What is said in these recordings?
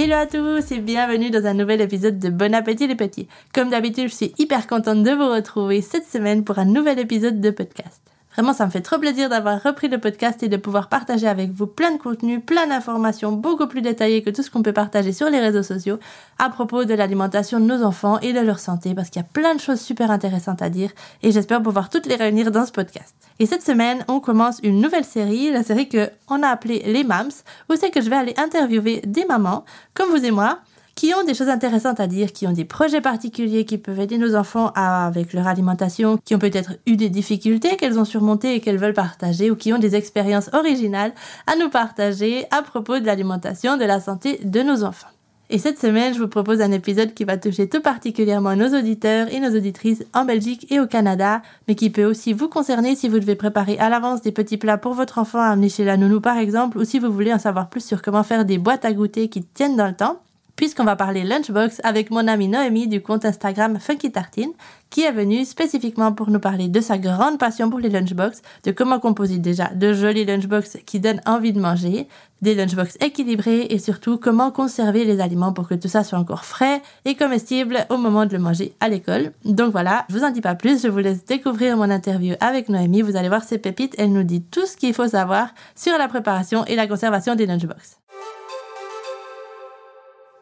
Hello à tous et bienvenue dans un nouvel épisode de Bon Appétit les petits. Comme d'habitude, je suis hyper contente de vous retrouver cette semaine pour un nouvel épisode de podcast. Vraiment, ça me fait trop plaisir d'avoir repris le podcast et de pouvoir partager avec vous plein de contenus, plein d'informations beaucoup plus détaillées que tout ce qu'on peut partager sur les réseaux sociaux à propos de l'alimentation de nos enfants et de leur santé parce qu'il y a plein de choses super intéressantes à dire et j'espère pouvoir toutes les réunir dans ce podcast. Et cette semaine, on commence une nouvelle série, la série que on a appelée Les Mams, où c'est que je vais aller interviewer des mamans, comme vous et moi, qui ont des choses intéressantes à dire, qui ont des projets particuliers qui peuvent aider nos enfants avec leur alimentation, qui ont peut-être eu des difficultés qu'elles ont surmontées et qu'elles veulent partager, ou qui ont des expériences originales à nous partager à propos de l'alimentation, de la santé de nos enfants. Et cette semaine, je vous propose un épisode qui va toucher tout particulièrement nos auditeurs et nos auditrices en Belgique et au Canada, mais qui peut aussi vous concerner si vous devez préparer à l'avance des petits plats pour votre enfant à amener chez la nounou par exemple, ou si vous voulez en savoir plus sur comment faire des boîtes à goûter qui tiennent dans le temps puisqu'on va parler lunchbox avec mon amie Noémie du compte Instagram Funky Tartine, qui est venue spécifiquement pour nous parler de sa grande passion pour les lunchbox, de comment composer déjà de jolis lunchbox qui donnent envie de manger, des lunchbox équilibrés et surtout comment conserver les aliments pour que tout ça soit encore frais et comestible au moment de le manger à l'école. Donc voilà, je vous en dis pas plus, je vous laisse découvrir mon interview avec Noémie, vous allez voir ces pépites, elle nous dit tout ce qu'il faut savoir sur la préparation et la conservation des lunchbox.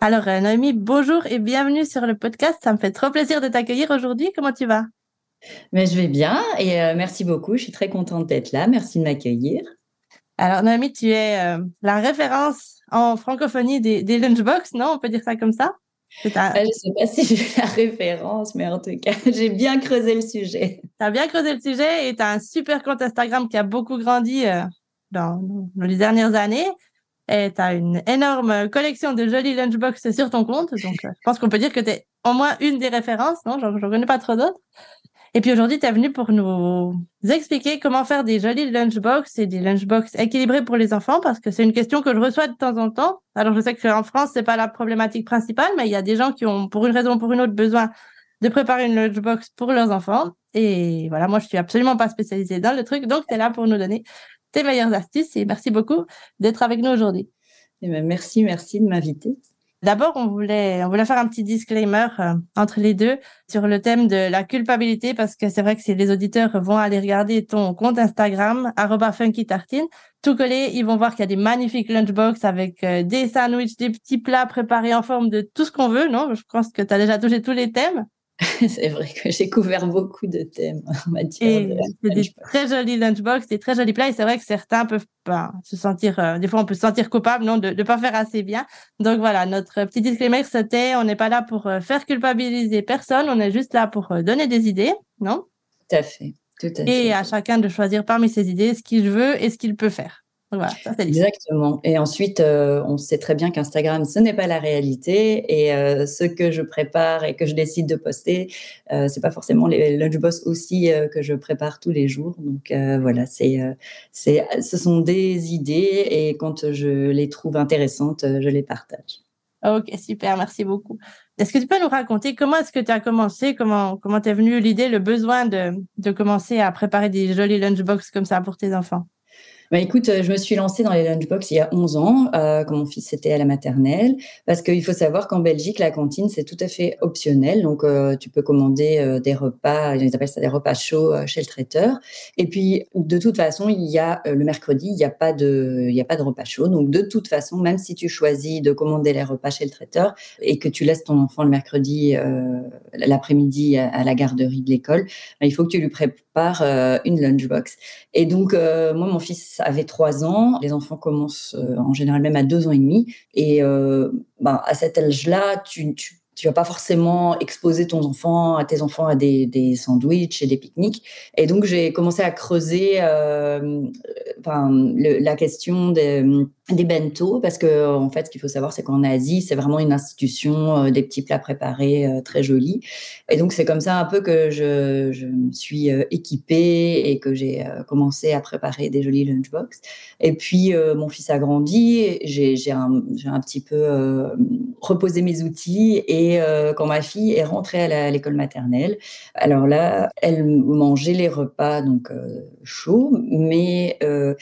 Alors, euh, Noémie, bonjour et bienvenue sur le podcast. Ça me fait trop plaisir de t'accueillir aujourd'hui. Comment tu vas? Mais Je vais bien et euh, merci beaucoup. Je suis très contente d'être là. Merci de m'accueillir. Alors, Noémie, tu es euh, la référence en francophonie des, lunchbox, non? On peut dire ça comme ça? Je ne sais pas si j'ai la référence, mais en tout cas, j'ai bien creusé le sujet. Tu as bien creusé le sujet et tu as un super compte Instagram qui a beaucoup grandi dans, dans les dernières années. Et tu as une énorme collection de jolies lunchbox sur ton compte. Donc, euh, je pense qu'on peut dire que tu es au moins une des références. Non, je ne connais pas trop d'autres. Et puis aujourd'hui, tu es venu pour nous expliquer comment faire des jolies lunchbox et des lunchbox équilibrés pour les enfants, parce que c'est une question que je reçois de temps en temps. Alors, je sais qu'en France, c'est pas la problématique principale, mais il y a des gens qui ont, pour une raison ou pour une autre, besoin de préparer une lunchbox pour leurs enfants. Et voilà, moi, je suis absolument pas spécialisée dans le truc, donc tu es là pour nous donner tes meilleures astuces et merci beaucoup d'être avec nous aujourd'hui. Eh ben, merci, merci de m'inviter. D'abord, on voulait, on voulait faire un petit disclaimer euh, entre les deux sur le thème de la culpabilité parce que c'est vrai que si les auditeurs vont aller regarder ton compte Instagram, @funkytartine, tout collé, ils vont voir qu'il y a des magnifiques lunchbox avec euh, des sandwichs, des petits plats préparés en forme de tout ce qu'on veut, non? Je pense que tu as déjà touché tous les thèmes. c'est vrai que j'ai couvert beaucoup de thèmes en matière de C'est des très jolis lunchbox, des très jolis plats. Et c'est vrai que certains peuvent pas se sentir, euh, des fois, on peut se sentir coupable, non, de ne pas faire assez bien. Donc voilà, notre petit disclaimer, c'était, on n'est pas là pour euh, faire culpabiliser personne, on est juste là pour euh, donner des idées, non? Tout à fait. Tout à et à chacun de choisir parmi ses idées ce qu'il veut et ce qu'il peut faire. Voilà, Exactement. Et ensuite, euh, on sait très bien qu'Instagram, ce n'est pas la réalité. Et euh, ce que je prépare et que je décide de poster, euh, c'est pas forcément les lunchbox aussi euh, que je prépare tous les jours. Donc voilà, c'est, c'est, ce sont des idées et quand je les trouve intéressantes, je les partage. Ok, super, merci beaucoup. Est-ce que tu peux nous raconter comment est-ce que tu as commencé, comment comment t'es venu l'idée, le besoin de, de commencer à préparer des jolis lunchbox comme ça pour tes enfants? Bah, écoute, euh, je me suis lancée dans les lunchbox il y a 11 ans, euh, quand mon fils était à la maternelle, parce qu'il faut savoir qu'en Belgique, la cantine, c'est tout à fait optionnel. Donc, euh, tu peux commander des repas, ils appellent ça des repas chauds chez le traiteur. Et puis, de toute façon, il y a le mercredi, il n'y a pas de, a pas de repas chaud. Donc, de toute façon, même si tu choisis de commander les repas chez le traiteur et que tu laisses ton enfant le mercredi l'après-midi à, à, la garderie de l'école, bah, il faut que tu lui prépares une lunchbox. Et donc, moi, mon fils avait trois ans. Les enfants commencent en général même à deux ans et demi. Et ben, à cet âge-là, tu, tu tu vas pas forcément exposer ton enfant, à tes enfants à des, des sandwichs et des pique-niques. Et donc j'ai commencé à creuser euh, enfin, la question des, des bento parce que en fait ce qu'il faut savoir c'est qu'en Asie c'est vraiment une institution euh, des petits plats préparés euh, très jolis. Et donc c'est comme ça un peu que je, je me suis euh, équipée et que j'ai commencé à préparer des jolis lunchbox. Et puis mon fils a grandi, j'ai un, un petit peu reposé mes outils et euh, quand ma fille est rentrée à l'école maternelle, alors là, elle mangeait les repas donc euh, chauds, mais euh,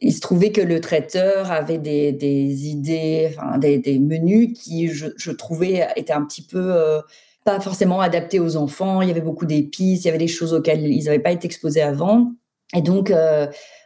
il se trouvait que le traiteur avait des, idées, enfin, des, menus qui, je, trouvais, étaient un petit peu pas forcément adaptés aux enfants. Il y avait beaucoup d'épices, il y avait des choses auxquelles ils n'avaient pas été exposés avant. Et donc,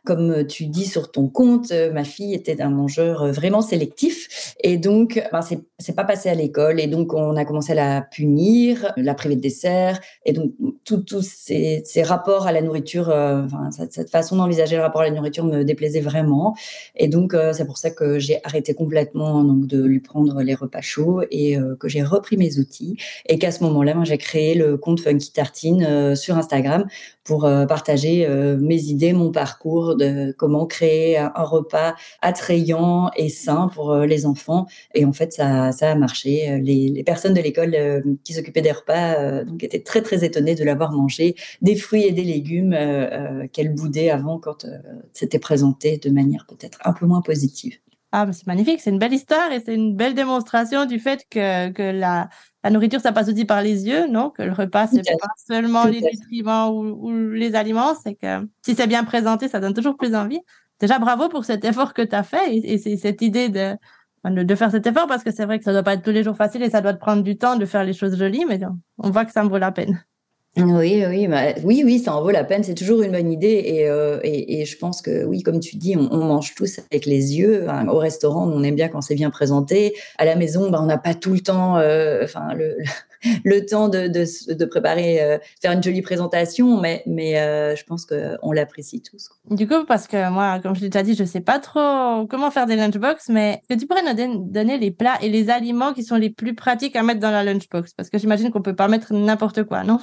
comme tu dis sur ton compte, euh, ma fille était un mangeur euh, vraiment sélectif. Et donc, ben, c'est pas passé à l'école. Et donc, on a commencé à la punir, la priver de dessert. Et donc, tous ces, rapports à la nourriture, euh, cette, façon d'envisager le rapport à la nourriture me déplaisait vraiment. Et donc, c'est pour ça que j'ai arrêté complètement donc, de lui prendre les repas chauds et que j'ai repris mes outils. Et qu'à ce moment-là, j'ai créé le compte Funky Tartine sur Instagram pour partager mes idées, mon parcours de comment créer un, repas attrayant et sain pour euh, les enfants. Et en fait, ça, ça a marché. Euh, les, personnes de l'école euh, qui s'occupaient des repas donc étaient très très étonnées de l'avoir mangé, des fruits et des légumes qu'elles boudaient avant quand c'était présenté de manière peut-être un peu moins positive. Ah, c'est magnifique, c'est une belle histoire et c'est une belle démonstration du fait que, que la, la nourriture, ça passe aussi par les yeux, non? Que le repas, c'est pas seulement les nutriments ou, les aliments, c'est que si c'est bien présenté, ça donne toujours plus envie. Déjà, bravo pour cet effort que tu as fait et, c'est cette idée de, de faire cet effort parce que c'est vrai que ça doit pas être tous les jours facile et ça doit te prendre du temps de faire les choses jolies, mais on voit que ça me vaut la peine. Oui, oui, bah, oui, oui, ça en vaut la peine. C'est toujours une bonne idée. Et, euh, et, et, je pense que, oui, comme tu dis, on, on mange tous avec les yeux. au restaurant, on aime bien quand c'est bien présenté. À la maison, bah, on n'a pas tout le temps, euh, enfin, le, le, temps de, de, de préparer, euh, faire une jolie présentation. Mais, mais euh, je pense qu'on l'apprécie tous. Du coup, parce que moi, comme je l'ai déjà dit, je sais pas trop comment faire des lunchbox, mais que tu pourrais nous donner les plats et les aliments qui sont les plus pratiques à mettre dans la lunchbox? Parce que j'imagine qu'on peut pas mettre n'importe quoi, non?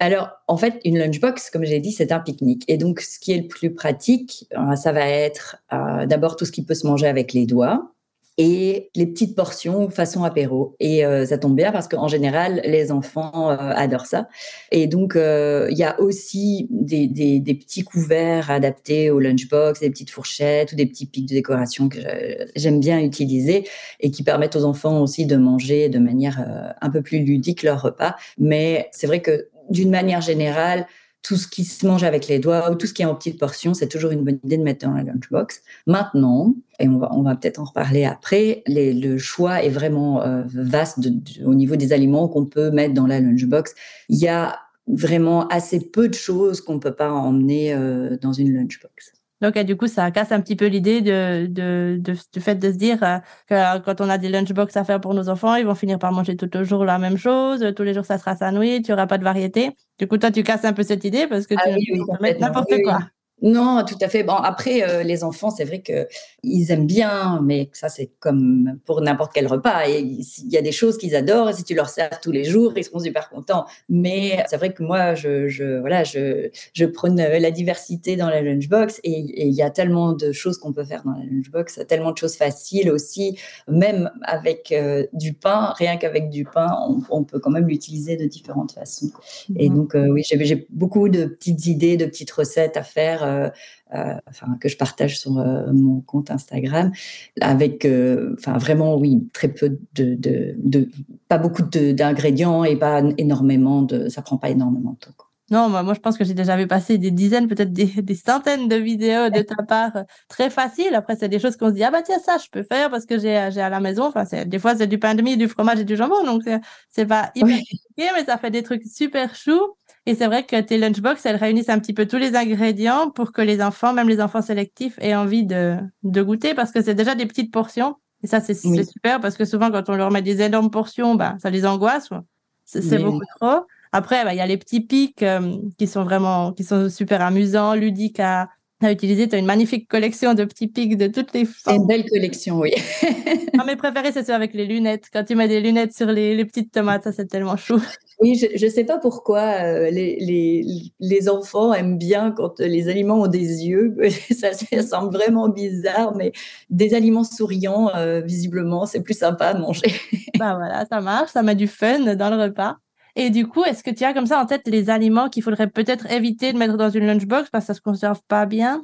Alors, en fait, une lunchbox, comme j'ai dit, c'est un pique-nique. Et donc, ce qui est le plus pratique, euh, ça va être euh, d'abord tout ce qui peut se manger avec les doigts et les petites portions façon apéro. Et euh, ça tombe bien parce qu'en général, les enfants adorent ça. Et donc, il y a aussi des, des, petits couverts adaptés aux lunchbox, des petites fourchettes ou des petits pics de décoration que j'aime bien utiliser et qui permettent aux enfants aussi de manger de manière un peu plus ludique leur repas. Mais c'est vrai que d'une manière générale, tout ce qui se mange avec les doigts ou tout ce qui est en petites portions, c'est toujours une bonne idée de mettre dans la lunchbox. Maintenant, et on va, peut-être en reparler après, le choix est vraiment euh, vaste au niveau des aliments qu'on peut mettre dans la lunchbox. Il y a vraiment assez peu de choses qu'on ne peut pas emmener euh, dans une lunchbox. Donc, du coup, ça casse un petit peu l'idée de, de, de, du fait de se dire euh, que euh, quand on a des lunchbox à faire pour nos enfants, ils vont finir par manger tout le jour la même chose. Tous les jours, ça sera sandwich, il n'y aura pas de variété. Du coup, toi, tu casses un peu cette idée parce que ah tu oui, mettre n'importe quoi. Non, tout à fait. Bon, après, euh, les enfants, c'est vrai que ils aiment bien, mais ça, c'est comme pour n'importe quel repas. Il y a des choses qu'ils adorent, et si tu leur sers tous les jours, ils seront super contents. Mais c'est vrai que moi, je, je voilà, je, je prône la diversité dans la lunchbox, et il y a tellement de choses qu'on peut faire dans la lunchbox, tellement de choses faciles aussi, même avec euh, du pain, rien qu'avec du pain, on, peut quand même l'utiliser de différentes façons. Et mhm. donc, euh, oui, j'ai beaucoup de petites idées, de petites recettes à faire euh, euh, enfin, que je partage sur euh, mon compte Instagram, avec, enfin, vraiment, oui, très peu de, de, pas beaucoup d'ingrédients et pas énormément de, ça prend pas énormément de temps. Non, moi, je pense que j'ai déjà vu passer des dizaines, peut-être des, des, centaines de vidéos de ta part très faciles. Après, c'est des choses qu'on se dit, ah bah tiens, ça, je peux faire parce que j'ai à la maison. Enfin, des fois, c'est du pain de mie, du fromage et du jambon. Donc, c'est pas hyper compliqué, mais ça fait des trucs super choux. Et c'est vrai que tes lunchbox, elles réunissent un petit peu tous les ingrédients pour que les enfants, même les enfants sélectifs, aient envie de, de goûter parce que c'est déjà des petites portions. Et ça, c'est super parce que souvent, quand on leur met des énormes portions, bah, ça les angoisse. C'est beaucoup trop. Après, bah, il y a les petits pics euh, qui sont vraiment, qui sont super amusants, ludiques à, à utiliser. Tu as une magnifique collection de petits pics de toutes les formes. Une belle collection, oui. Un mes préférés, c'est ceux avec les lunettes. Quand tu mets des lunettes sur les, les petites tomates, ça, c'est tellement chou. Oui, je ne sais pas pourquoi euh, les, les, les, enfants aiment bien quand les aliments ont des yeux. ça, ça semble vraiment bizarre, mais des aliments souriants, euh, visiblement, c'est plus sympa à manger. bah voilà, ça marche, ça met du fun dans le repas. Et du coup, est-ce que tu as comme ça en tête les aliments qu'il faudrait peut-être éviter de mettre dans une lunchbox parce que ça se conserve pas bien?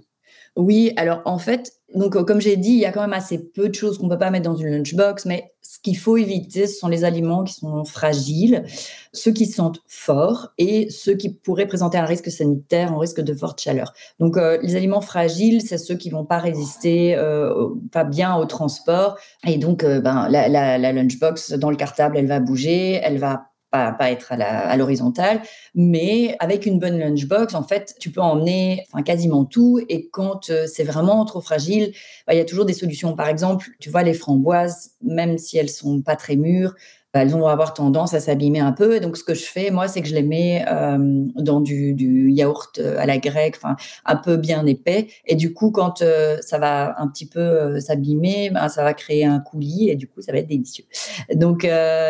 Oui, alors en fait, donc comme j'ai dit, il y a quand même assez peu de choses qu'on peut pas mettre dans une lunchbox, mais ce qu'il faut éviter, ce sont les aliments qui sont fragiles, ceux qui sentent fort et ceux qui pourraient présenter un risque sanitaire, un risque de forte chaleur. Donc euh, les aliments fragiles, c'est ceux qui vont pas résister euh, pas bien au transport et donc euh, ben, la lunchbox dans le cartable, elle va bouger, elle va pas, être à l'horizontale, mais avec une bonne lunchbox, en fait, tu peux emmener quasiment tout. Et quand euh, c'est vraiment trop fragile, bah, il y a toujours des solutions. Par exemple, tu vois, les framboises, même si elles sont pas très mûres, bah, elles vont avoir tendance à s'abîmer un peu. Et donc, ce que je fais, moi, c'est que je les mets euh, dans du, yaourt euh, à la grecque, enfin, un peu bien épais. Et du coup, quand euh, ça va un petit peu s'abîmer, ben, ça va créer un coulis et du coup, ça va être délicieux. Donc, il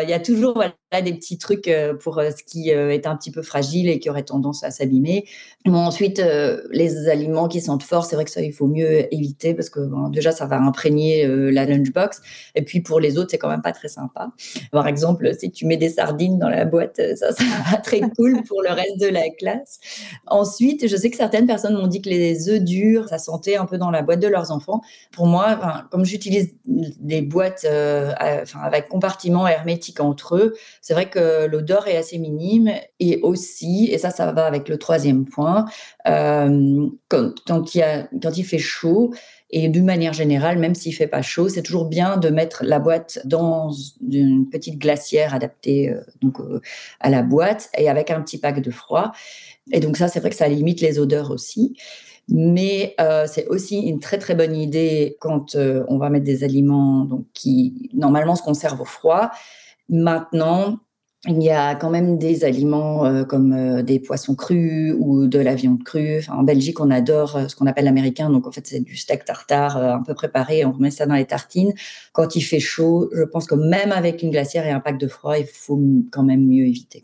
y a toujours des petits trucs pour ce qui est un petit peu fragile et qui aurait tendance à s'abîmer. Bon, ensuite, les aliments qui sentent fort, c'est vrai que ça, il faut mieux éviter parce que déjà, ça va imprégner la lunchbox. Et puis, pour les autres, c'est quand même pas très sympa. Exemple, si tu mets des sardines dans la boîte, ça sera très cool pour le reste de la classe. Ensuite, je sais que certaines personnes m'ont dit que les œufs durs, ça sentait un peu dans la boîte de leurs enfants. Pour moi, comme j'utilise des boîtes euh, avec compartiments hermétiques entre eux, c'est vrai que l'odeur est assez minime. Et aussi, et ça, ça va avec le troisième point, euh, quand il fait chaud, et d'une manière générale, même s'il fait pas chaud, c'est toujours bien de mettre la boîte dans une petite glacière adaptée euh, donc euh, à la boîte et avec un petit pack de froid. Et donc ça, c'est vrai que ça limite les odeurs aussi. Mais euh, c'est aussi une très très bonne idée quand on va mettre des aliments donc, qui normalement se conservent au froid. Maintenant, il y a quand même des aliments euh, comme euh, des poissons crus ou de la viande crue. en Belgique, on adore euh, ce qu'on appelle l'américain. Donc, en fait, c'est du steak tartare un peu préparé. On met ça dans les tartines. Quand il fait chaud, je pense que même avec une glacière et un pack de froid, il faut quand même mieux éviter.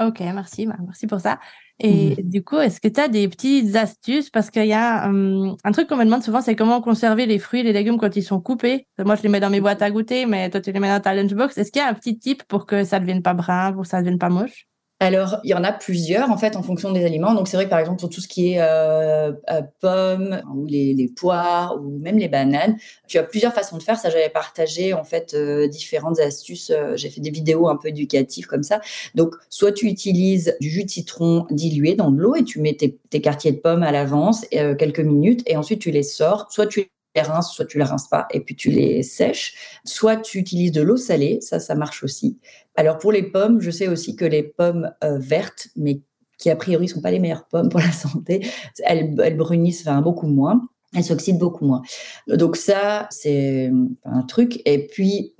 Ok, merci. Merci pour ça. Et mmh. du coup, est-ce que tu as des petites astuces? Parce qu'il y a hum, un truc qu'on me demande souvent, c'est comment conserver les fruits et les légumes quand ils sont coupés. Moi, je les mets dans mes boîtes à goûter, mais toi, tu les mets dans ta lunchbox. Est-ce qu'il y a un petit tip pour que ça ne devienne pas brun, pour que ça ne devienne pas moche? Alors, il y en a plusieurs, en fait, en fonction des aliments. Donc, c'est vrai que, par exemple, sur tout ce qui est euh, euh, pommes ou les, poires ou même les bananes, tu as plusieurs façons de faire. Ça, j'avais partagé, en fait, euh, différentes astuces. J'ai fait des vidéos un peu éducatives comme ça. Donc, soit tu utilises du jus de citron dilué dans de l'eau et tu mets tes, tes quartiers de pommes à l'avance, quelques minutes, et ensuite tu les sors. Soit tu les rinces, soit tu les rinces pas et puis tu les sèches. Soit tu utilises de l'eau salée, ça, ça marche aussi. Alors pour les pommes, je sais aussi que les pommes euh, vertes, mais qui a priori sont pas les meilleures pommes pour la santé, elles, elles brunissent enfin, beaucoup moins. Elles s'oxydent beaucoup moins. Donc ça, c'est un truc. Et puis,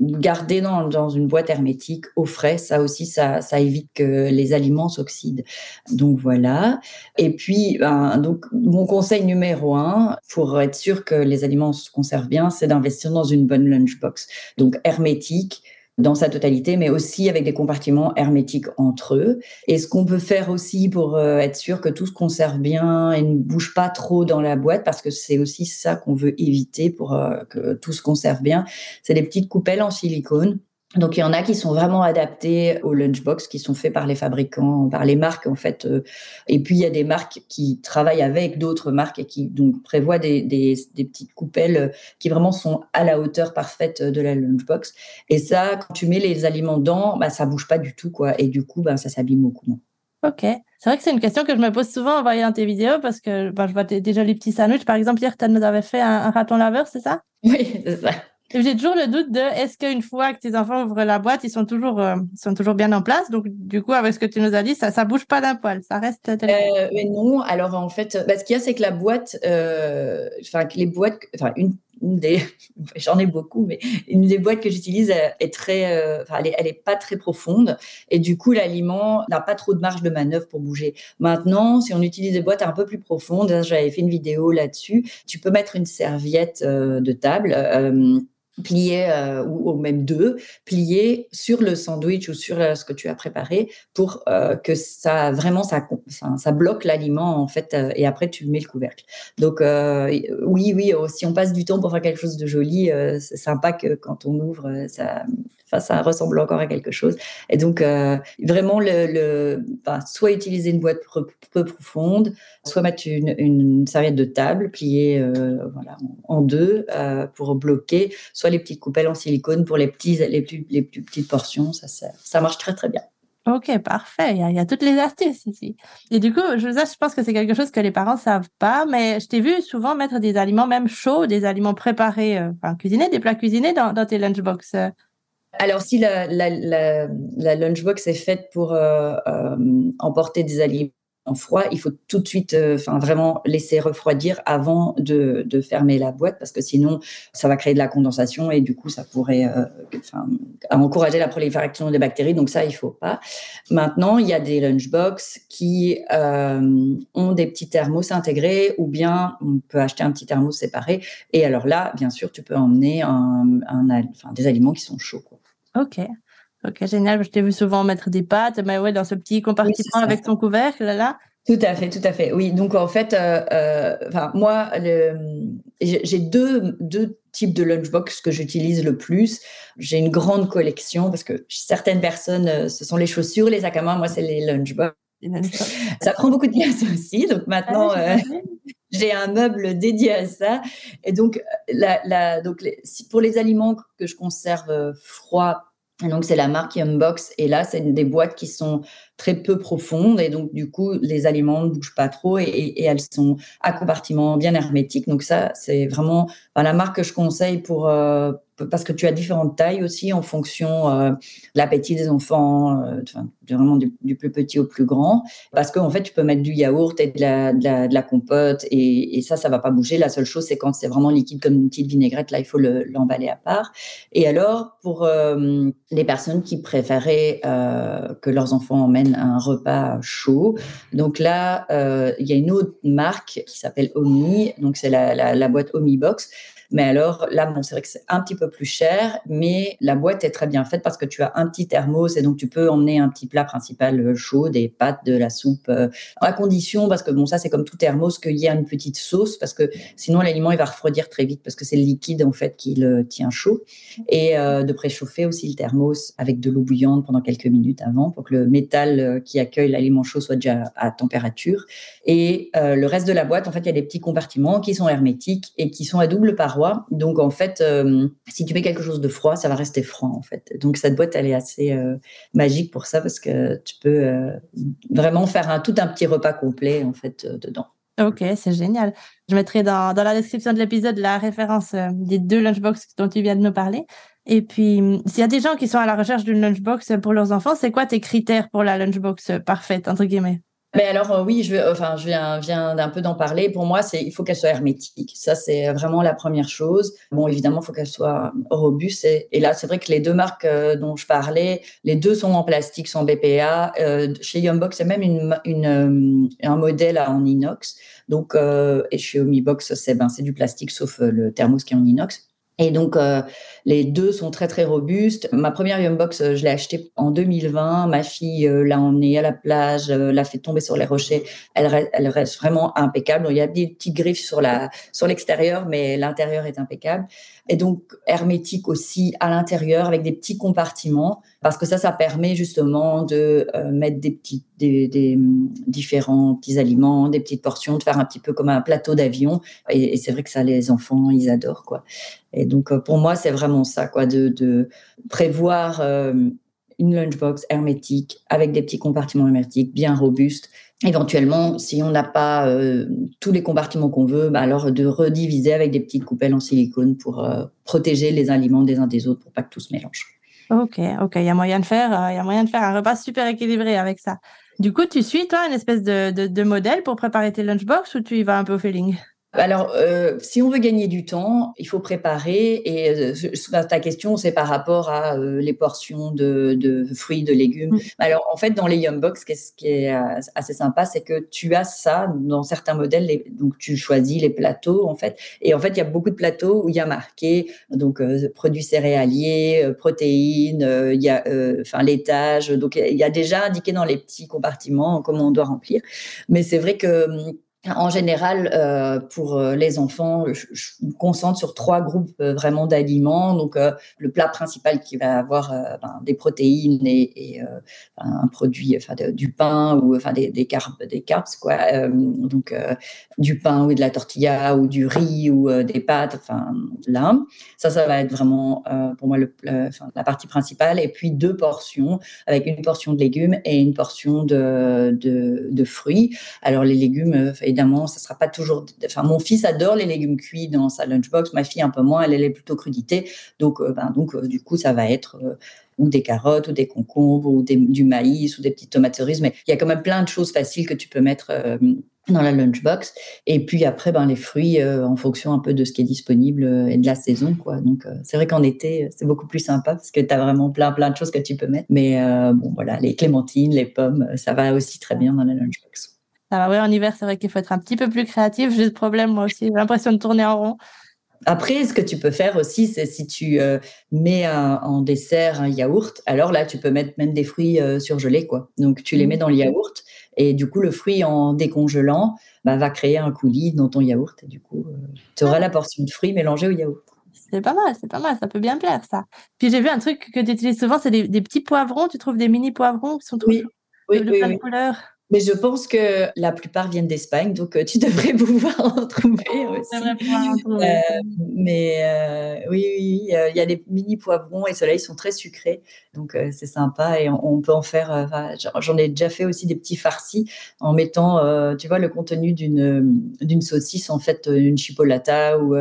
garder dans, une boîte hermétique au frais, ça aussi, ça, ça évite que les aliments s'oxydent. Donc voilà. Et puis, ben, donc mon conseil numéro un pour être sûr que les aliments se conservent bien, c'est d'investir dans une bonne lunchbox. Donc hermétique, dans sa totalité, mais aussi avec des compartiments hermétiques entre eux. Et ce qu'on peut faire aussi pour euh, être sûr que tout se conserve bien et ne bouge pas trop dans la boîte, parce que c'est aussi ça qu'on veut éviter pour euh, que tout se conserve bien, c'est des petites coupelles en silicone donc il y en a qui sont vraiment adaptés aux lunchbox, qui sont faits par les fabricants, par les marques en fait. Euh. Et puis il y a des marques qui travaillent avec d'autres marques et qui donc prévoient des, des, des, petites coupelles qui vraiment sont à la hauteur parfaite de la lunchbox. Et ça, quand tu mets les aliments dedans, bah, ça bouge pas du tout quoi. Et du coup, bah, ça s'abîme beaucoup moins. Ok. C'est vrai que c'est une question que je me pose souvent en voyant tes vidéos parce que bah, je vois déjà les petits sandwichs. Par exemple, hier, tu nous avais fait un, un raton laveur, c'est ça? Oui, c'est ça. J'ai toujours le doute de est-ce qu'une fois que tes enfants ouvrent la boîte, ils sont toujours, euh, sont toujours bien en place? Donc, du coup, avec ce que tu nous as dit, ça, ça bouge pas d'un poil, ça reste. Euh, mais non. Alors, en fait, bah, ce qu'il y a, c'est que la boîte, euh, enfin, les boîtes, enfin, une, des, j'en ai beaucoup, mais une des boîtes que j'utilise est très, enfin, elle, est, pas très profonde et du coup l'aliment n'a pas trop de marge de manœuvre pour bouger. Maintenant, si on utilise des boîtes un peu plus profondes, j'avais fait une vidéo là-dessus, tu peux mettre une serviette de table pliés euh, ou, même deux, pliés sur le sandwich ou sur euh, ce que tu as préparé pour euh, que ça vraiment ça, ça, bloque l'aliment en fait et après tu mets le couvercle. Donc oui oui si on passe du temps pour faire quelque chose de joli, c'est sympa que quand on ouvre ça Enfin, ça ressemble encore à quelque chose. Et donc, euh, vraiment, le, soit utiliser une boîte peu profonde, soit mettre une, serviette de table pliée euh, voilà, en deux euh, pour bloquer, soit les petites coupelles en silicone pour les, petits, les, plus, les plus petites portions. Ça, ça, marche très, très bien. Ok, parfait. Il y, a, toutes les astuces ici. Et du coup, je, je pense que c'est quelque chose que les parents savent pas, mais je t'ai vu souvent mettre des aliments même chauds, des aliments préparés, enfin cuisinés, des plats cuisinés dans, dans tes lunchbox. Alors, si la, la, lunchbox est faite pour euh, euh, emporter des aliments froid, il faut tout de suite, euh, enfin vraiment laisser refroidir avant de, fermer la boîte parce que sinon ça va créer de la condensation et du coup ça pourrait encourager la prolifération des bactéries. Donc ça, il faut pas. Maintenant, il y a des lunchbox qui ont des petits thermos intégrés ou bien on peut acheter un petit thermos séparé. Et alors là, bien sûr, tu peux emmener des aliments qui sont chauds. Ok. Ok, génial. Je t'ai vu souvent mettre des pâtes, mais ouais, dans ce petit compartiment avec ton couvercle là. Tout à fait, tout à fait. Oui, donc en fait, euh, euh, moi, j'ai deux, deux types de lunchbox que j'utilise le plus. J'ai une grande collection parce que certaines personnes, euh, ce sont les chaussures, les sacs à main. Moi, c'est les lunchbox. Ça prend beaucoup de place aussi. Donc maintenant, ah j'ai un meuble dédié à ça. Et donc, la, la, donc pour les aliments que je conserve froids, donc, c'est la marque Yumbox. Et là, c'est des boîtes qui sont très peu profondes. Et donc, du coup, les aliments ne bougent pas trop et, elles sont à compartiment bien hermétique. Donc, ça, c'est vraiment la marque que je conseille pour, euh, parce que tu as différentes tailles aussi en fonction euh, de l'appétit des enfants, euh, vraiment du, plus petit au plus grand. Parce qu'en fait, tu peux mettre du yaourt et de la, compote et, ça, ça va pas bouger. La seule chose, c'est quand c'est vraiment liquide comme une petite vinaigrette, là, il faut l'emballer à part. Et alors, pour les personnes qui préféraient que leurs enfants emmènent un repas chaud, donc là, il y a une autre marque qui s'appelle Omi, donc c'est la boîte Omi Box. Mais alors là, c'est vrai que c'est un petit peu plus cher, mais la boîte est très bien faite parce que tu as un petit thermos et donc tu peux emmener un petit plat principal euh, chaud, des pâtes, de la soupe, euh, à condition, parce que bon, ça c'est comme tout thermos, qu'il y ait une petite sauce parce que sinon l'aliment il va refroidir très vite parce que c'est le liquide en fait qui le tient chaud et euh, de préchauffer aussi le thermos avec de l'eau bouillante pendant quelques minutes avant pour que le métal qui accueille l'aliment chaud soit déjà à température. Et le reste de la boîte, en fait, il y a des petits compartiments qui sont hermétiques et qui sont à double paroi donc en fait, euh, si tu mets quelque chose de froid, ça va rester froid en fait. Donc cette boîte, elle est assez euh, magique pour ça parce que tu peux euh, vraiment faire un, tout un petit repas complet en fait dedans. Ok, c'est génial. Je mettrai dans, dans la description de l'épisode la référence des deux lunchbox dont tu viens de nous parler. Et puis, s'il y a des gens qui sont à la recherche d'une lunchbox pour leurs enfants, c'est quoi tes critères pour la lunchbox parfaite, entre guillemets? Mais alors euh, oui, je, viens, d'un peu d'en parler. Pour moi, il faut qu'elle soit hermétique. Ça, c'est vraiment la première chose. Bon, évidemment, il faut qu'elle soit robuste. Et, là, c'est vrai que les deux marques euh, dont je parlais, les deux sont en plastique, sans BPA. Euh, chez Yumbox, c'est même un modèle en inox. Donc, et chez Omibox, c'est ben, c'est du plastique, sauf le thermos qui est en inox. Et donc, euh, les deux sont très, très robustes. Ma première Yumbox, euh, je l'ai achetée en 2020. Ma fille euh, l'a emmenée à la plage, l'a fait tomber sur les rochers. Elle reste, elle reste vraiment impeccable. Il y a des petites griffes sur la sur l'extérieur, mais l'intérieur est impeccable. Et donc, hermétique aussi à l'intérieur avec des petits compartiments parce que ça, ça permet justement de mettre des petits, des, des, différents petits aliments, des petites portions, de faire un petit peu comme un plateau d'avion. Et, c'est vrai que ça, les enfants, ils adorent, quoi. Et donc, euh, pour moi, c'est vraiment ça, quoi, de, prévoir euh, une lunchbox hermétique avec des petits compartiments hermétiques bien robustes. Éventuellement, si on n'a pas euh, tous les compartiments qu'on veut, bah alors de rediviser avec des petites coupelles en silicone pour protéger les aliments des uns des autres pour pas que tout se mélange. Ok, ok, il y a moyen de faire, il y a moyen de faire un repas super équilibré avec ça. Du coup, tu suis toi une espèce de, de modèle pour préparer tes lunchbox ou tu y vas un peu au feeling? Alors, euh, si on veut gagner du temps, il faut préparer. Et euh, ta question, c'est par rapport à euh, les portions de, de, fruits, de légumes. Mm. Alors, en fait, dans les Yum Box, ce qui est assez sympa, c'est que tu as ça dans certains modèles. donc, tu choisis les plateaux, en fait. Et en fait, il y a beaucoup de plateaux où il y a marqué donc produits céréaliers, protéines, il y a enfin laitage. Donc, il y a déjà indiqué dans les petits compartiments comment on doit remplir. Mais c'est vrai que hum, en général, euh, pour euh, les enfants, je, me concentre sur trois groupes euh, vraiment d'aliments. Donc, le plat principal qui va avoir ben, des protéines et, un produit, enfin du pain ou enfin des, des carbs, des carbs quoi. donc, du pain ou de la tortilla ou du riz ou des pâtes. Enfin, là, ça, ça va être vraiment pour moi la partie principale. Et puis deux portions avec une portion de légumes et une portion de, de, de fruits. Alors, les légumes évidemment, ça sera pas toujours. Enfin, mon fils adore les légumes cuits dans sa lunchbox. Ma fille un peu moins. Elle, est plutôt crudité. Donc, euh, ben, donc, euh, du coup, ça va être euh, ou des carottes ou des concombres ou du maïs ou des petites tomates cerises. Mais il y a quand même plein de choses faciles que tu peux mettre dans la lunchbox. Et puis après, ben, les fruits en fonction un peu de ce qui est disponible et de la saison. Quoi. Donc, c'est vrai qu'en été, c'est beaucoup plus sympa parce que tu as vraiment plein, plein de choses que tu peux mettre. Mais bon, voilà, les clémentines, les pommes, ça va aussi très bien dans la lunchbox. Ouais, en hiver, c'est vrai qu'il faut être un petit peu plus créatif. J'ai ce problème, moi aussi. J'ai l'impression de tourner en rond. Après, ce que tu peux faire aussi, c'est si tu euh, mets en dessert un yaourt, alors là, tu peux mettre même des fruits euh, surgelés, quoi. Donc, tu les mets dans le yaourt et du coup, le fruit en décongelant bah, va créer un coulis dans ton yaourt et du coup, euh, tu auras la portion de fruits mélangée au yaourt. C'est pas mal, c'est pas mal, ça peut bien plaire, ça. Puis j'ai vu un truc que tu utilises souvent, c'est des, petits poivrons. Tu trouves des mini poivrons qui sont oui, oui, de, oui, plein de couleurs. Mais je pense que la plupart viennent d'Espagne, donc euh, tu devrais pouvoir en trouver aussi. Euh, mais euh, oui, oui, il y a des mini poivrons et ceux-là, ils sont très sucrés, donc c'est sympa et on, peut en faire. J'en ai déjà fait aussi des petits farcis en mettant, tu vois, le contenu d'une d'une saucisse en fait, une chipolata ou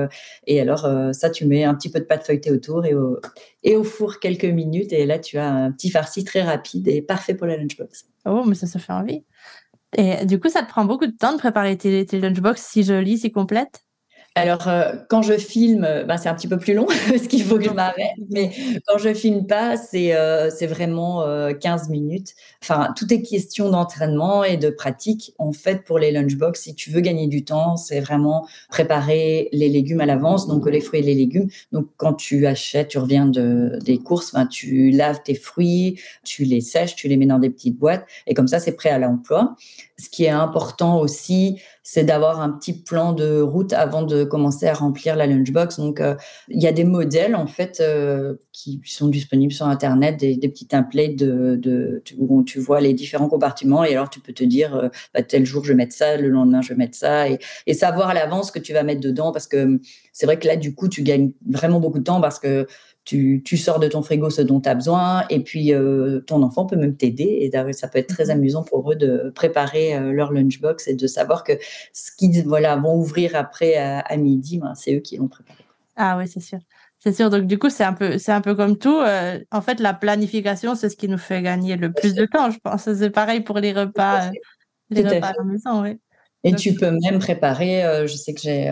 et alors ça, tu mets un petit peu de pâte feuilletée autour et au et au four quelques minutes et là tu as un petit farci très rapide et parfait pour la lunchbox. Oh, mais ça, se fait envie. Et du coup, ça te prend beaucoup de temps de préparer tes, tes lunchbox si jolies, si complètes alors, euh, quand je filme, ben, c'est un petit peu plus long parce qu'il faut que je m'arrête. Mais quand je filme pas, c'est euh, c'est vraiment 15 minutes. Enfin, tout est question d'entraînement et de pratique. En fait, pour les lunchbox, si tu veux gagner du temps, c'est vraiment préparer les légumes à l'avance, donc les fruits et les légumes. Donc, quand tu achètes, tu reviens de, des courses, ben, tu laves tes fruits, tu les sèches, tu les mets dans des petites boîtes et comme ça, c'est prêt à l'emploi. Ce qui est important aussi, c'est d'avoir un petit plan de route avant de commencer à remplir la lunchbox. Donc, euh, il y a des modèles en fait euh, qui sont disponibles sur Internet, des, petits templates où tu vois les différents compartiments et alors tu peux te dire euh, bah, tel jour je vais mettre ça, le lendemain je vais mettre ça et, et savoir à l'avance ce que tu vas mettre dedans parce que c'est vrai que là du coup tu gagnes vraiment beaucoup de temps parce que tu, sors de ton frigo ce dont tu as besoin et puis euh, ton enfant peut même t'aider et ça peut être très mhm. amusant pour eux de préparer euh, leur lunchbox et de savoir que ce qu'ils voilà, vont ouvrir après à, midi, ben, c'est eux qui l'ont préparé. Ah oui, c'est sûr. C'est sûr. Donc, du coup, c'est un peu, c'est un peu comme tout. Euh, en fait, la planification, c'est ce qui nous fait gagner le plus de temps, je pense. C'est pareil pour les repas, les repas à la maison, oui. Et tu peux même préparer, je sais que j'ai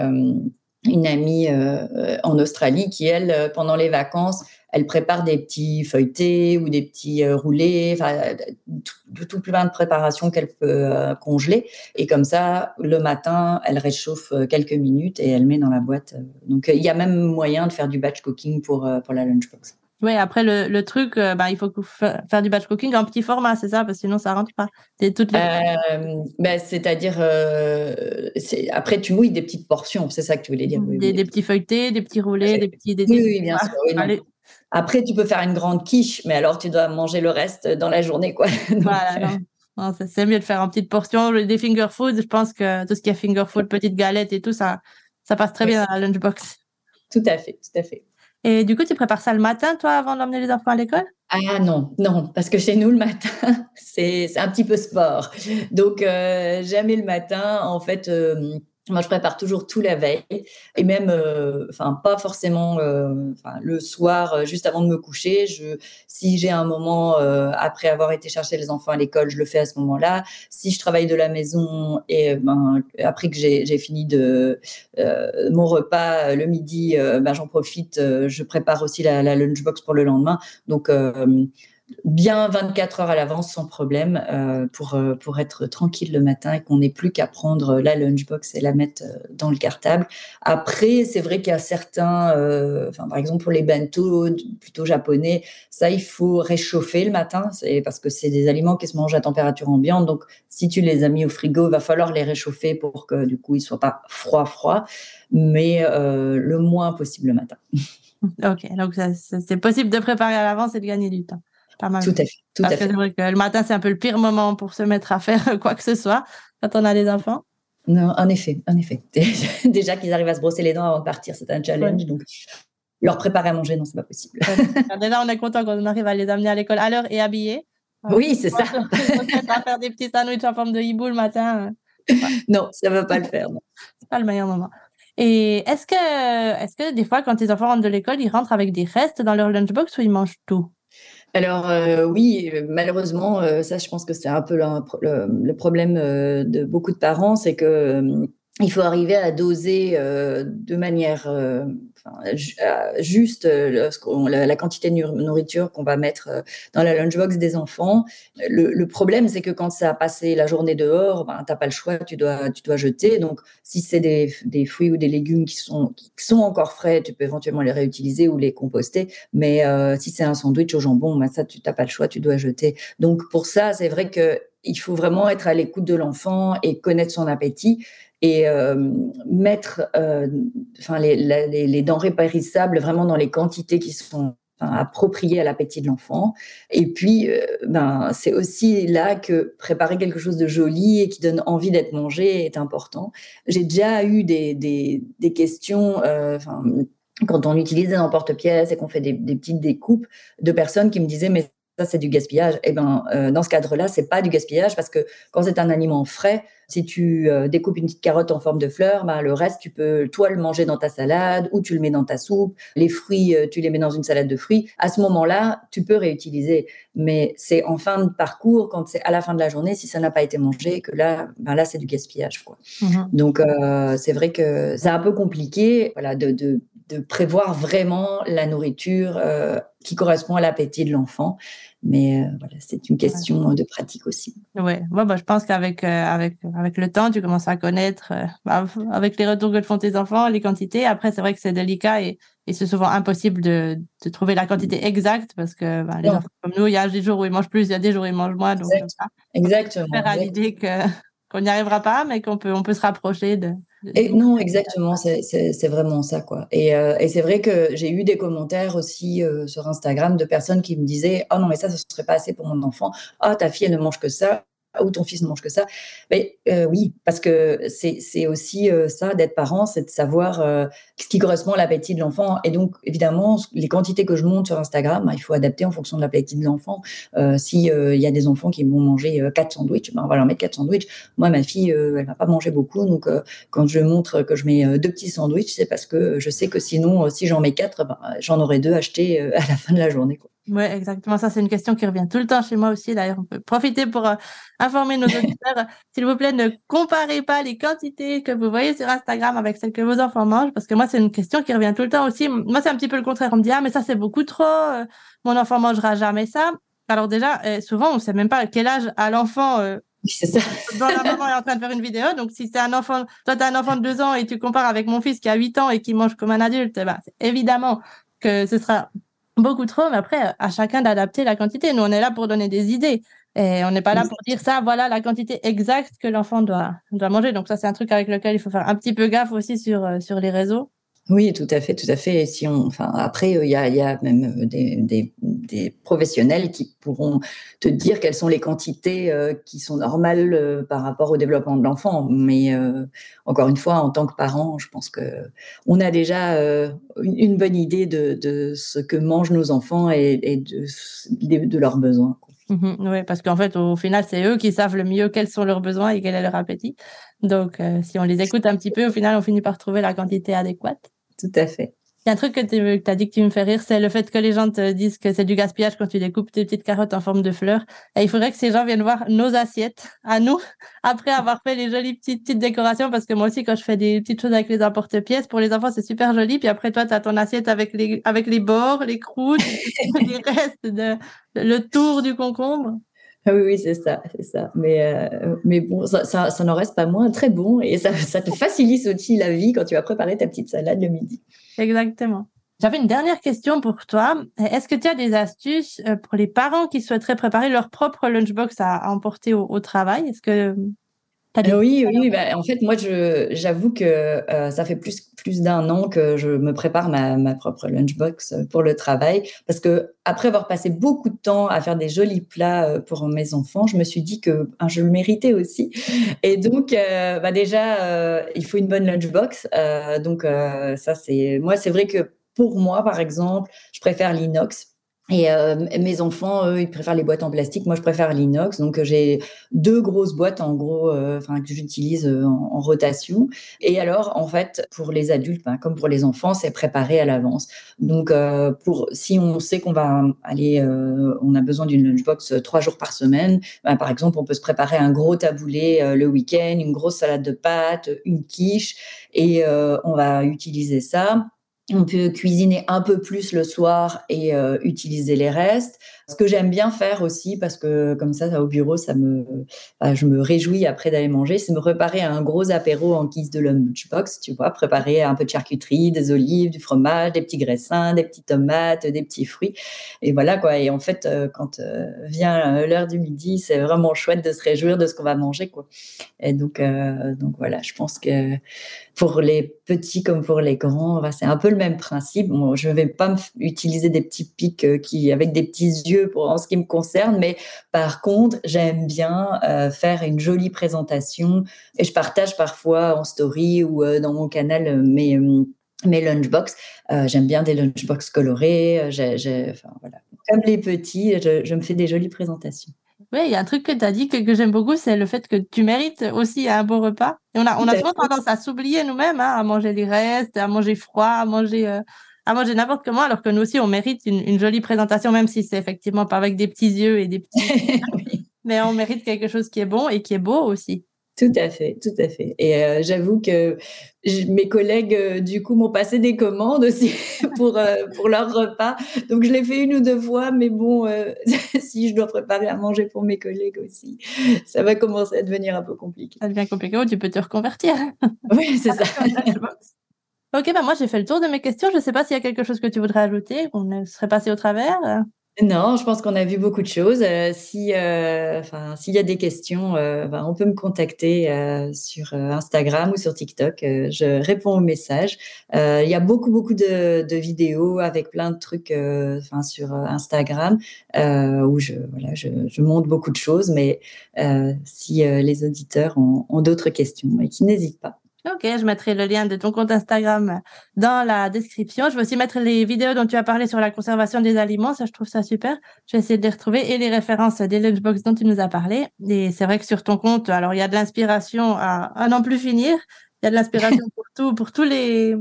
une amie euh, en Australie qui, elle, euh, pendant les vacances, elle prépare des petits feuilletés ou des petits euh, roulés, enfin, tout, tout, plein de préparations qu'elle peut congeler. Et comme ça, le matin, elle réchauffe quelques minutes et elle met dans la boîte. Donc, il y a même moyen de faire du batch cooking pour, pour la lunchbox. Oui, après le, le truc, euh, bah, il faut faire du batch cooking en petit format, c'est ça, parce que sinon ça rentre pas. C'est toutes les... euh, bah, c'est-à-dire, euh, après tu mouilles des petites portions, c'est ça que tu voulais dire. des, des, petits feuilletés, des petits roulés, des petits. Des, oui, oui, bien sûr. après, tu peux faire une grande quiche, mais alors tu dois manger le reste dans la journée, quoi. voilà, euh, c'est mieux de faire en petites portions. Des finger food, je pense que tout ce qui est finger food, petites galettes et tout, ça, ça passe très bien dans la lunchbox. Tout à fait, tout à fait. Et du coup, tu prépares ça le matin, toi, avant d'emmener les enfants à l'école? Ah non, non, parce que chez nous, le matin, c'est un petit peu sport. Donc, euh, jamais le matin, en fait, euh, Moi, je prépare toujours tout la veille et même, euh, enfin, pas forcément euh, le soir, euh, juste avant de me coucher. Je, si j'ai un moment après avoir été chercher les enfants à l'école, je le fais à ce moment-là. Si je travaille de la maison et ben, après que j'ai fini de mon repas le midi, ben, j'en profite. je prépare aussi la, la, lunchbox pour le lendemain. Donc bien 24 heures à l'avance sans problème euh, pour, euh, pour être tranquille le matin et qu'on n'ait plus qu'à prendre la lunchbox et la mettre euh, dans le cartable. Après, c'est vrai qu'il y a certains, par exemple pour les bento plutôt japonais, ça il faut réchauffer le matin parce que c'est des aliments qui se mangent à température ambiante. Donc si tu les as mis au frigo, il va falloir les réchauffer pour que du coup ils soient pas froid froid, mais le moins possible le matin. Ok, donc c'est possible de préparer à l'avance et de gagner du temps. Pas mal. Tout à fait. Tout à fait. que vrai que le matin, c'est un peu le pire moment pour se mettre à faire quoi que ce soit quand on a des enfants. Non, en effet, en effet. Déjà qu'ils arrivent à se brosser les dents avant de partir, c'est un challenge. Donc, leur préparer à manger, non, c'est pas possible. Déjà, on est content quand on arrive à les amener à l'école à l'heure et habillés. Oui, c'est ça. à faire des petits sandwichs en forme de hibou le matin. Non, ça ne va pas le faire. C'est pas le meilleur moment. Et est-ce que, est-ce que des fois, quand tes enfants rentrent de l'école, ils rentrent avec des restes dans leur lunchbox ou ils mangent tout? Alors euh, oui, malheureusement, euh, ça je pense que c'est un peu le, problème euh, de beaucoup de parents, c'est que il faut arriver à doser de manière juste la, quantité de nourriture qu'on va mettre dans la lunchbox des enfants. Le, problème, c'est que quand ça a passé la journée dehors, ben, tu n'as pas le choix, tu dois, tu dois jeter. Donc, si c'est des, fruits ou des légumes qui sont, qui sont encore frais, tu peux éventuellement les réutiliser ou les composter. Mais euh, si c'est un sandwich au jambon, ben, ça, tu n'as pas le choix, tu dois jeter. Donc, pour ça, c'est vrai que il faut vraiment être à l'écoute de l'enfant et connaître son appétit et euh, mettre euh, les, denrées périssables vraiment dans les quantités qui sont appropriées à l'appétit de l'enfant. Et puis, euh, ben, c'est aussi là que préparer quelque chose de joli et qui donne envie d'être mangé est important. J'ai déjà eu des, des, des questions, enfin, quand on utilise des emporte-pièces et qu'on fait des, des, petites découpes, de personnes qui me disaient mais ça c'est du gaspillage. Eh ben, euh, dans ce cadre-là, c'est pas du gaspillage parce que quand c'est un aliment frais, si tu euh, découpes une petite carotte en forme de fleur, ben, le reste tu peux toi le manger dans ta salade ou tu le mets dans ta soupe. Les fruits, euh, tu les mets dans une salade de fruits. À ce moment-là, tu peux réutiliser. Mais c'est en fin de parcours, quand c'est à la fin de la journée, si ça n'a pas été mangé, que là, ben là c'est du gaspillage. Quoi. Mmh Donc c'est vrai que c'est un peu compliqué, voilà, de, de de prévoir vraiment la nourriture euh, qui correspond à l'appétit de l'enfant. Mais euh, voilà, c'est une question de pratique aussi. Ouais, ouais bah, je pense qu'avec euh, avec, avec le temps, tu commences à connaître, bah, avec les retours que te font tes enfants, les quantités. Après, c'est vrai que c'est délicat et, et c'est souvent impossible de, de, trouver la quantité exacte parce que bah, les enfants comme nous, il y a des jours où ils mangent plus, il y a des jours où ils mangent moins. Donc, Exactement. On à l'idée qu'on n'y arrivera pas, mais qu'on peut, on peut se rapprocher de. Et non, exactement, c'est vraiment ça, quoi. Et, euh, et c'est vrai que j'ai eu des commentaires aussi euh, sur Instagram de personnes qui me disaient Oh non, mais ça, ce serait pas assez pour mon enfant. Ah, oh, ta fille, elle ne mange que ça ou ton fils ne mange que ça. Mais euh, oui, parce que c'est aussi euh, ça d'être parent, c'est de savoir euh, ce qui correspond à l'appétit de l'enfant. Et donc, évidemment, les quantités que je monte sur Instagram, ben, il faut adapter en fonction de l'appétit de l'enfant. S'il y a des enfants qui vont manger quatre sandwichs, ben, on va leur mettre quatre sandwichs. Moi, ma fille, elle va pas manger beaucoup. Donc, quand je montre que je mets deux petits sandwichs, c'est parce que je sais que sinon, si j'en mets quatre, ben, j'en aurai deux achetés à la fin de la journée. Quoi. Oui, exactement. Ça, c'est une question qui revient tout le temps chez moi aussi. D'ailleurs, on peut profiter pour euh, informer nos auditeurs. S'il vous plaît, ne comparez pas les quantités que vous voyez sur Instagram avec celles que vos enfants mangent, parce que moi, c'est une question qui revient tout le temps aussi. Moi, c'est un petit peu le contraire. On me dit, ah, mais ça, c'est beaucoup trop. Euh, mon enfant mangera jamais ça. Alors déjà, euh, souvent, on sait même pas quel âge a l'enfant. c'est ça. Dans la maman est en train de faire une vidéo. Donc, si c'est un enfant, toi, tu as un enfant de deux ans et tu compares avec mon fils qui a huit ans et qui mange comme un adulte, bah, évidemment que ce sera beaucoup trop, mais après, à chacun d'adapter la quantité. Nous, on est là pour donner des idées. Et on n'est pas là pour dire ça, voilà la quantité exacte que l'enfant doit, doit manger. Donc ça, c'est un truc avec lequel il faut faire un petit peu gaffe aussi sur, euh, sur les réseaux. Oui, tout à fait, tout à fait. Et si on, enfin, après, il y a, même euh, des, professionnels qui pourront te dire quelles sont les quantités euh, qui sont normales euh, par rapport au développement de l'enfant. Mais encore une fois, en tant que parent, je pense que on a déjà une, bonne idée de, ce que mangent nos enfants et, de, leurs besoins. Mhm, oui, parce qu'en fait, au final, c'est eux qui savent le mieux quels sont leurs besoins et quel est leur appétit. Donc, si on les écoute un petit peu, au final, on finit par trouver la quantité adéquate. Tout à fait. Il y a un truc que tu as dit que tu me fais rire, c'est le fait que les gens te disent que c'est du gaspillage quand tu découpes tes petites carottes en forme de fleurs. Et il faudrait que ces gens viennent voir nos assiettes à nous après avoir fait les jolies petites, petites décorations parce que moi aussi, quand je fais des petites choses avec les emporte-pièces, pour les enfants, c'est super joli. Puis après, toi, tu as ton assiette avec les, avec les bords, les croûtes, les restes, de, le tour du concombre. Ah oui, oui, c'est ça, c'est ça. Mais, euh, mais bon, ça, ça, ça n'en reste pas moins très bon et ça, ça te facilite aussi la vie quand tu vas préparer ta petite salade le midi. Exactement. J'avais une dernière question pour toi. Est-ce que tu as des astuces euh, pour les parents qui souhaiteraient préparer leur propre lunchbox à, emporter au, au travail? Est-ce que oui, oui, bah, en fait, moi, j'avoue que euh, ça fait plus, plus d'un an que je me prépare ma, ma, propre lunchbox pour le travail, parce que après avoir passé beaucoup de temps à faire des jolis plats euh, pour mes enfants, je me suis dit que hein, je le méritais aussi. Et donc, euh, bah déjà, il faut une bonne lunchbox. donc, ça, c'est moi, c'est vrai que pour moi, par exemple, je préfère l'inox et euh, mes enfants, eux, ils préfèrent les boîtes en plastique. Moi, je préfère l'inox. Donc, j'ai deux grosses boîtes, en gros, euh, enfin que j'utilise euh, en, rotation. Et alors, en fait, pour les adultes, ben, comme pour les enfants, c'est préparé à l'avance. Donc, pour si on sait qu'on va aller, on a besoin d'une lunchbox trois jours par semaine. Ben, par exemple, on peut se préparer un gros taboulé le week-end, une grosse salade de pâtes, une quiche, et on va utiliser ça. On peut cuisiner un peu plus le soir et euh, utiliser les restes. Ce que j'aime bien faire aussi, parce que comme ça, au bureau, ça me, bah, je me réjouis après d'aller manger, c'est me préparer un gros apéro en guise de lunchbox, tu vois, préparer un peu de charcuterie, des olives, du fromage, des petits graissins, des petites tomates, des petits fruits. Et voilà quoi. Et en fait, euh, quand euh, vient l'heure du midi, c'est vraiment chouette de se réjouir de ce qu'on va manger, quoi. Et donc, donc voilà, je pense que pour les petits comme pour les grands, c'est un peu le même principe. je ne vais pas utiliser des petits pics euh, qui, avec des petits yeux pour, en ce qui me concerne, mais par contre, j'aime bien euh, faire une jolie présentation et je partage parfois en story ou euh, dans mon canal mes, mes lunchbox. j'aime bien des lunchbox colorés. enfin, voilà. Comme les petits, je, je me fais des jolies présentations. Oui, il y a un truc que tu as dit que, j'aime beaucoup, c'est le fait que tu mérites aussi un bon repas. Et on a, on a souvent tendance à s'oublier nous-mêmes, hein, à manger les restes, à manger froid, à manger, euh, à manger n'importe comment, alors que nous aussi, on mérite une, jolie présentation, même si c'est effectivement pas avec des petits yeux et des petits. Mais on mérite quelque chose qui est bon et qui est beau aussi. Tout à fait, tout à fait. Et euh, j'avoue que mes collègues, euh, du coup, m'ont passé des commandes aussi pour, euh, pour leur repas. Donc, je l'ai fait une ou deux fois, mais bon, si je dois préparer à manger pour mes collègues aussi, ça va commencer à devenir un peu compliqué. Ça devient compliqué, tu peux te reconvertir. Oui, c'est ça. Ok, bah moi, j'ai fait le tour de mes questions. Je ne sais pas s'il y a quelque chose que tu voudrais ajouter, qu'on serait passé au travers. Non, je pense qu'on a vu beaucoup de choses. Euh, si, euh, s'il y a des questions, euh, ben, on peut me contacter sur Instagram ou sur TikTok. je réponds aux messages. il y a beaucoup, beaucoup de, vidéos avec plein de trucs, enfin, sur Instagram où je, voilà, je, montre beaucoup de choses. Mais si les auditeurs ont, ont d'autres questions, et qui n'hésitent pas. Ok, je mettrai le lien de ton compte Instagram dans la description. Je vais aussi mettre les vidéos dont tu as parlé sur la conservation des aliments. Ça, je trouve ça super. Je vais essayer de les retrouver et les références des lunchbox dont tu nous as parlé. Et c'est vrai que sur ton compte, alors il y a de l'inspiration à, à n'en plus finir. Il y a de l'inspiration pour tout, pour tous les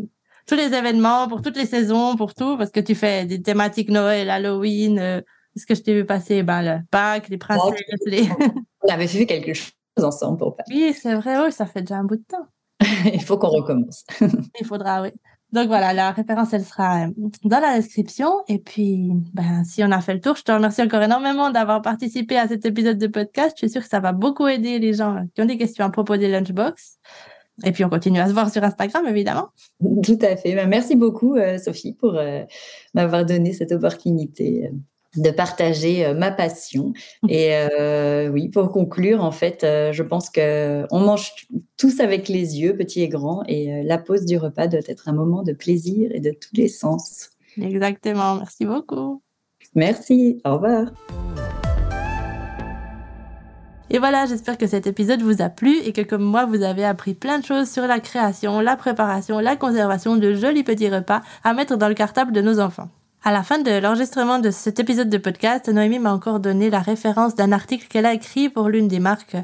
tous les événements, pour toutes les saisons, pour tout, parce que tu fais des thématiques Noël, Halloween. Euh, ce que je t'ai vu passer? Ben, le Pâques, les princesses, les. On avait fait quelque chose ensemble pour Pâques. Oui, c'est vrai. Oui, ça fait déjà un bout de temps. Il faut qu'on recommence. Il faudra, oui. Donc voilà, la référence, elle sera euh, dans la description. Et puis, ben, si on a fait le tour, je te remercie encore énormément d'avoir participé à cet épisode de podcast. Je suis sûre que ça va beaucoup aider les gens qui ont des questions à propos des lunchbox. Et puis, on continue à se voir sur Instagram, évidemment. Tout à fait. Ben, merci beaucoup, euh, Sophie, pour euh, m'avoir donné cette opportunité de partager euh, ma passion. Mmh. Et euh, oui, pour conclure, en fait, euh, je pense que on mange tous avec les yeux, petits et grands, et la pause du repas doit être un moment de plaisir et de tous les sens. Exactement. Merci beaucoup. Merci. Au revoir. Et voilà, j'espère que cet épisode vous a plu et que comme moi, vous avez appris plein de choses sur la création, la préparation, la conservation de jolis petits repas à mettre dans le cartable de nos enfants. À la fin de l'enregistrement de cet épisode de podcast, Noémie m'a encore donné la référence d'un article qu'elle a écrit pour l'une des marques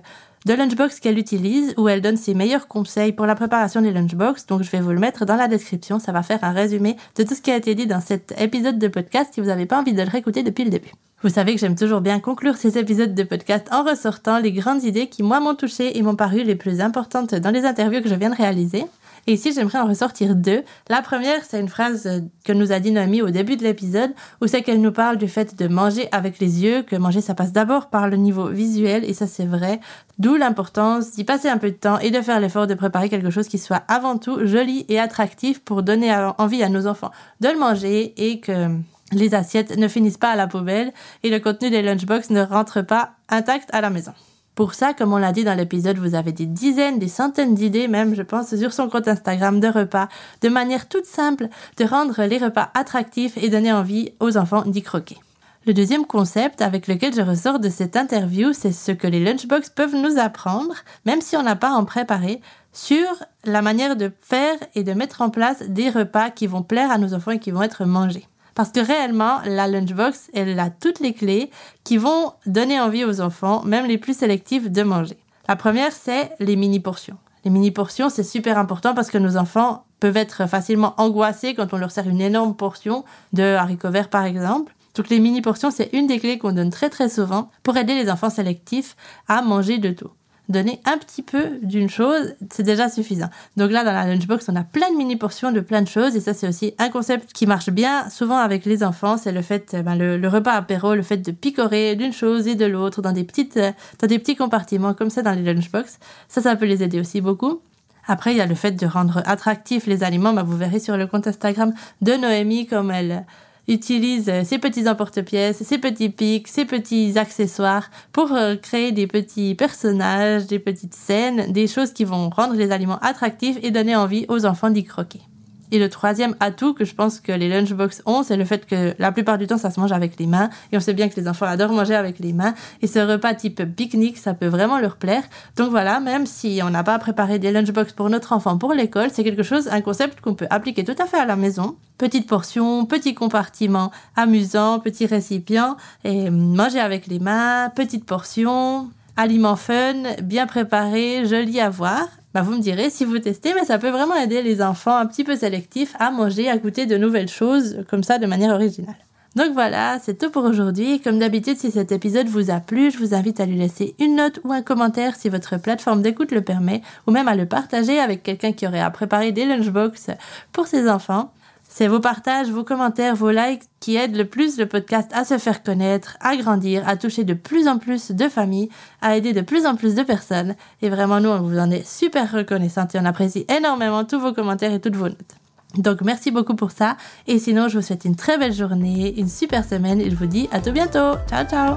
de lunchbox qu'elle utilise, où elle donne ses meilleurs conseils pour la préparation des lunchbox. Donc je vais vous le mettre dans la description, ça va faire un résumé de tout ce qui a été dit dans cet épisode de podcast si vous n'avez pas envie de le réécouter depuis le début. Vous savez que j'aime toujours bien conclure ces épisodes de podcast en ressortant les grandes idées qui moi m'ont touché et m'ont paru les plus importantes dans les interviews que je viens de réaliser. Et ici, j'aimerais en ressortir deux. La première, c'est une phrase euh, que nous a dit Noémie au début de l'épisode, où c'est qu'elle nous parle du fait de manger avec les yeux, que manger, ça passe d'abord par le niveau visuel, et ça, c'est vrai. D'où l'importance d'y passer un peu de temps et de faire l'effort de préparer quelque chose qui soit avant tout joli et attractif pour donner envie à nos enfants de le manger et que les assiettes ne finissent pas à la poubelle et le contenu des lunchbox ne rentre pas intact à la maison. Pour ça, comme on l'a dit dans l'épisode, vous avez des dizaines, des centaines d'idées même, je pense, sur son compte Instagram de repas, de manière toute simple de rendre les repas attractifs et donner envie aux enfants d'y croquer. Le deuxième concept avec lequel je ressors de cette interview, c'est ce que les lunchbox peuvent nous apprendre, même si on n'a pas en préparer, sur la manière de faire et de mettre en place des repas qui vont plaire à nos enfants et qui vont être mangés. Parce que réellement, la lunchbox, elle a toutes les clés qui vont donner envie aux enfants, même les plus sélectifs, de manger. La première, c'est les mini-portions. Les mini-portions, c'est super important parce que nos enfants peuvent être facilement angoissés quand on leur sert une énorme portion de haricots verts, par exemple. Donc les mini-portions, c'est une des clés qu'on donne très très souvent pour aider les enfants sélectifs à manger de tout donner un petit peu d'une chose, c'est déjà suffisant. Donc là, dans la lunchbox, on a plein de mini portions de plein de choses et ça, c'est aussi un concept qui marche bien souvent avec les enfants. C'est le fait, ben, le, repas apéro, le fait de picorer d'une chose et de l'autre dans des petites, dans des petits compartiments comme ça dans les lunchbox. Ça, ça peut les aider aussi beaucoup. Après, il y a le fait de rendre attractifs les aliments. Ben, vous verrez sur le compte Instagram de Noémie comme elle utilise ses petits emporte-pièces, ses petits pics, ses petits accessoires pour euh, créer des petits personnages, des petites scènes, des choses qui vont rendre les aliments attractifs et donner envie aux enfants d'y croquer. Et le troisième atout que je pense que les lunchbox ont, c'est le fait que la plupart du temps, ça se mange avec les mains. Et on sait bien que les enfants adorent manger avec les mains. Et ce repas type pique-nique, ça peut vraiment leur plaire. Donc voilà, même si on n'a pas préparé des lunchbox pour notre enfant pour l'école, c'est quelque chose, un concept qu'on peut appliquer tout à fait à la maison. Petite portion, petit compartiment amusant, petit récipient. Et manger avec les mains, petite portion, aliment fun, bien préparé, joli à voir. Bah, vous me direz si vous testez, mais ça peut vraiment aider les enfants un petit peu sélectifs à manger, à goûter de nouvelles choses comme ça de manière originale. Donc voilà, c'est tout pour aujourd'hui. Comme d'habitude, si cet épisode vous a plu, je vous invite à lui laisser une note ou un commentaire si votre plateforme d'écoute le permet, ou même à le partager avec quelqu'un qui aurait à préparer des lunchbox pour ses enfants. C'est vos partages, vos commentaires, vos likes qui aident le plus le podcast à se faire connaître, à grandir, à toucher de plus en plus de familles, à aider de plus en plus de personnes. Et vraiment, nous, on vous en est super reconnaissante et on apprécie énormément tous vos commentaires et toutes vos notes. Donc merci beaucoup pour ça. Et sinon, je vous souhaite une très belle journée, une super semaine et je vous dis à tout bientôt. Ciao ciao